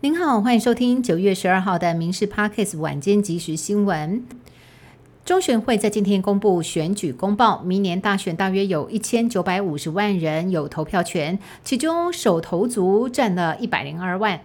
您好，欢迎收听九月十二号的《民事 Parkes 晚间即时新闻》。中选会在今天公布选举公报，明年大选大约有一千九百五十万人有投票权，其中手头族占了一百零二万。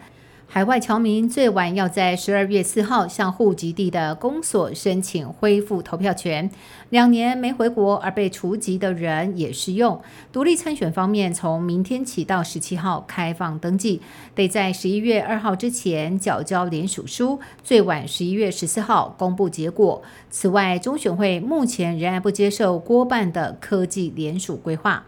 海外侨民最晚要在十二月四号向户籍地的公所申请恢复投票权。两年没回国而被除籍的人也适用。独立参选方面，从明天起到十七号开放登记，得在十一月二号之前缴交联署书，最晚十一月十四号公布结果。此外，中选会目前仍然不接受郭办的科技联署规划。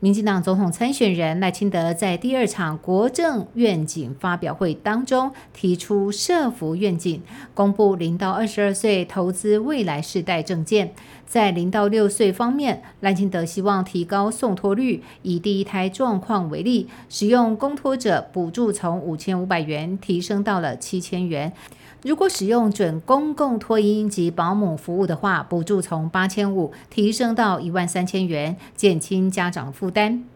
民进党总统参选人赖清德在第二场国政愿景发表会当中提出设福愿景，公布零到二十二岁投资未来世代证件。在零到六岁方面，赖清德希望提高送托率，以第一胎状况为例，使用公托者补助从五千五百元提升到了七千元。如果使用准公共托婴及保姆服务的话，补助从八千五提升到一万三千元，减轻家长负担。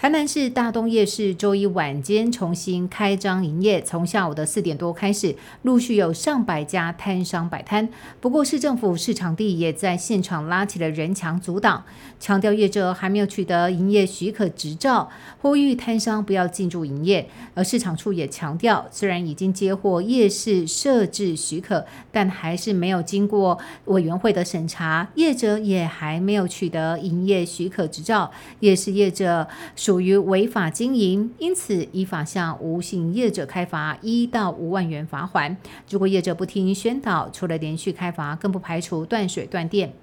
台南市大东夜市周一晚间重新开张营业，从下午的四点多开始，陆续有上百家摊商摆摊。不过，市政府市场地也在现场拉起了人墙阻挡，强调业者还没有取得营业许可执照，呼吁摊商不要进驻营业。而市场处也强调，虽然已经接获夜市设置许可，但还是没有经过委员会的审查，业者也还没有取得营业许可执照，夜市业者。属于违法经营，因此依法向无信业者开罚一到五万元罚款。如果业者不听宣导，除了连续开罚，更不排除断水断电。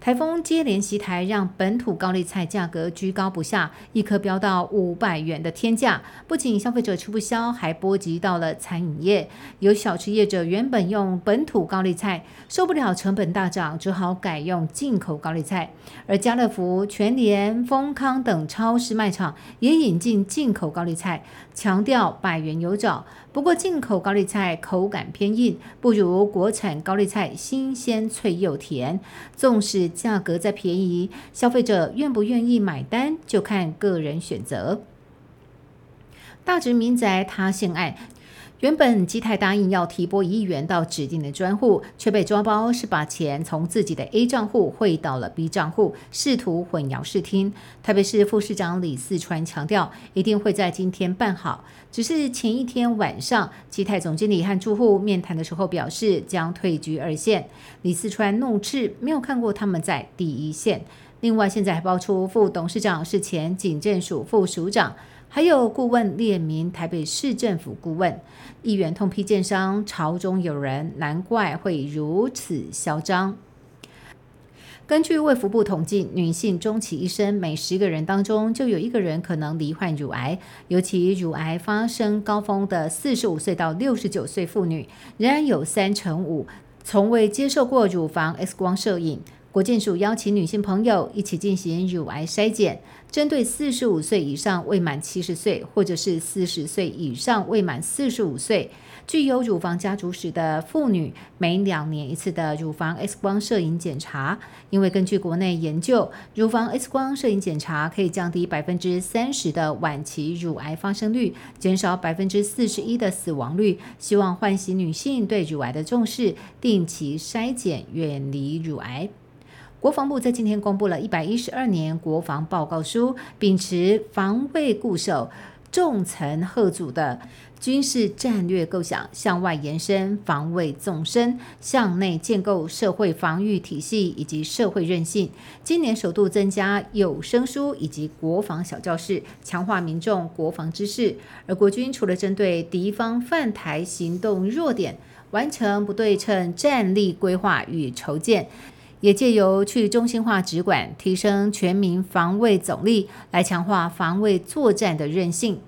台风接连袭台，让本土高丽菜价格居高不下，一颗飙到五百元的天价。不仅消费者吃不消，还波及到了餐饮业。有小吃业者原本用本土高丽菜，受不了成本大涨，只好改用进口高丽菜。而家乐福、全联、丰康等超市卖场也引进进口高丽菜，强调百元有找。不过进口高丽菜口感偏硬，不如国产高丽菜新鲜脆又甜。纵使价格再便宜，消费者愿不愿意买单，就看个人选择。大直民宅塌陷案。原本基泰答应要提拨一亿元到指定的专户，却被抓包是把钱从自己的 A 账户汇到了 B 账户，试图混淆视听。台北市副市长李四川强调，一定会在今天办好。只是前一天晚上，基泰总经理和住户面谈的时候表示将退居二线。李四川怒斥没有看过他们在第一线。另外，现在还爆出副董事长是前警政署副署长。还有顾问列名台北市政府顾问，议员痛批建商朝中有人，难怪会如此嚣张。根据卫福部统计，女性终其一生每十个人当中就有一个人可能罹患乳癌，尤其乳癌发生高峰的四十五岁到六十九岁妇女，仍然有三成五从未接受过乳房 X 光摄影。国健署邀请女性朋友一起进行乳癌筛检，针对四十五岁以上未满七十岁，或者是四十岁以上未满四十五岁，具有乳房家族史的妇女，每两年一次的乳房 X 光摄影检查。因为根据国内研究，乳房 X 光摄影检查可以降低百分之三十的晚期乳癌发生率，减少百分之四十一的死亡率。希望唤醒女性对乳癌的重视，定期筛检，远离乳癌。国防部在今天公布了一百一十二年国防报告书，秉持防卫固守、重层贺阻的军事战略构想，向外延伸防卫纵深，向内建构社会防御体系以及社会韧性。今年首度增加有声书以及国防小教室，强化民众国防知识。而国军除了针对敌方犯台行动弱点，完成不对称战力规划与筹建。也借由去中心化直管，提升全民防卫总力，来强化防卫作战的韧性。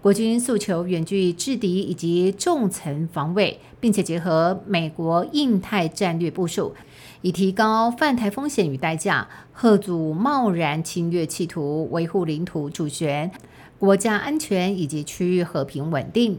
国军诉求远距制敌以及重层防卫，并且结合美国印太战略部署，以提高犯台风险与代价，遏阻贸然侵略企图，维护领土主权、国家安全以及区域和平稳定。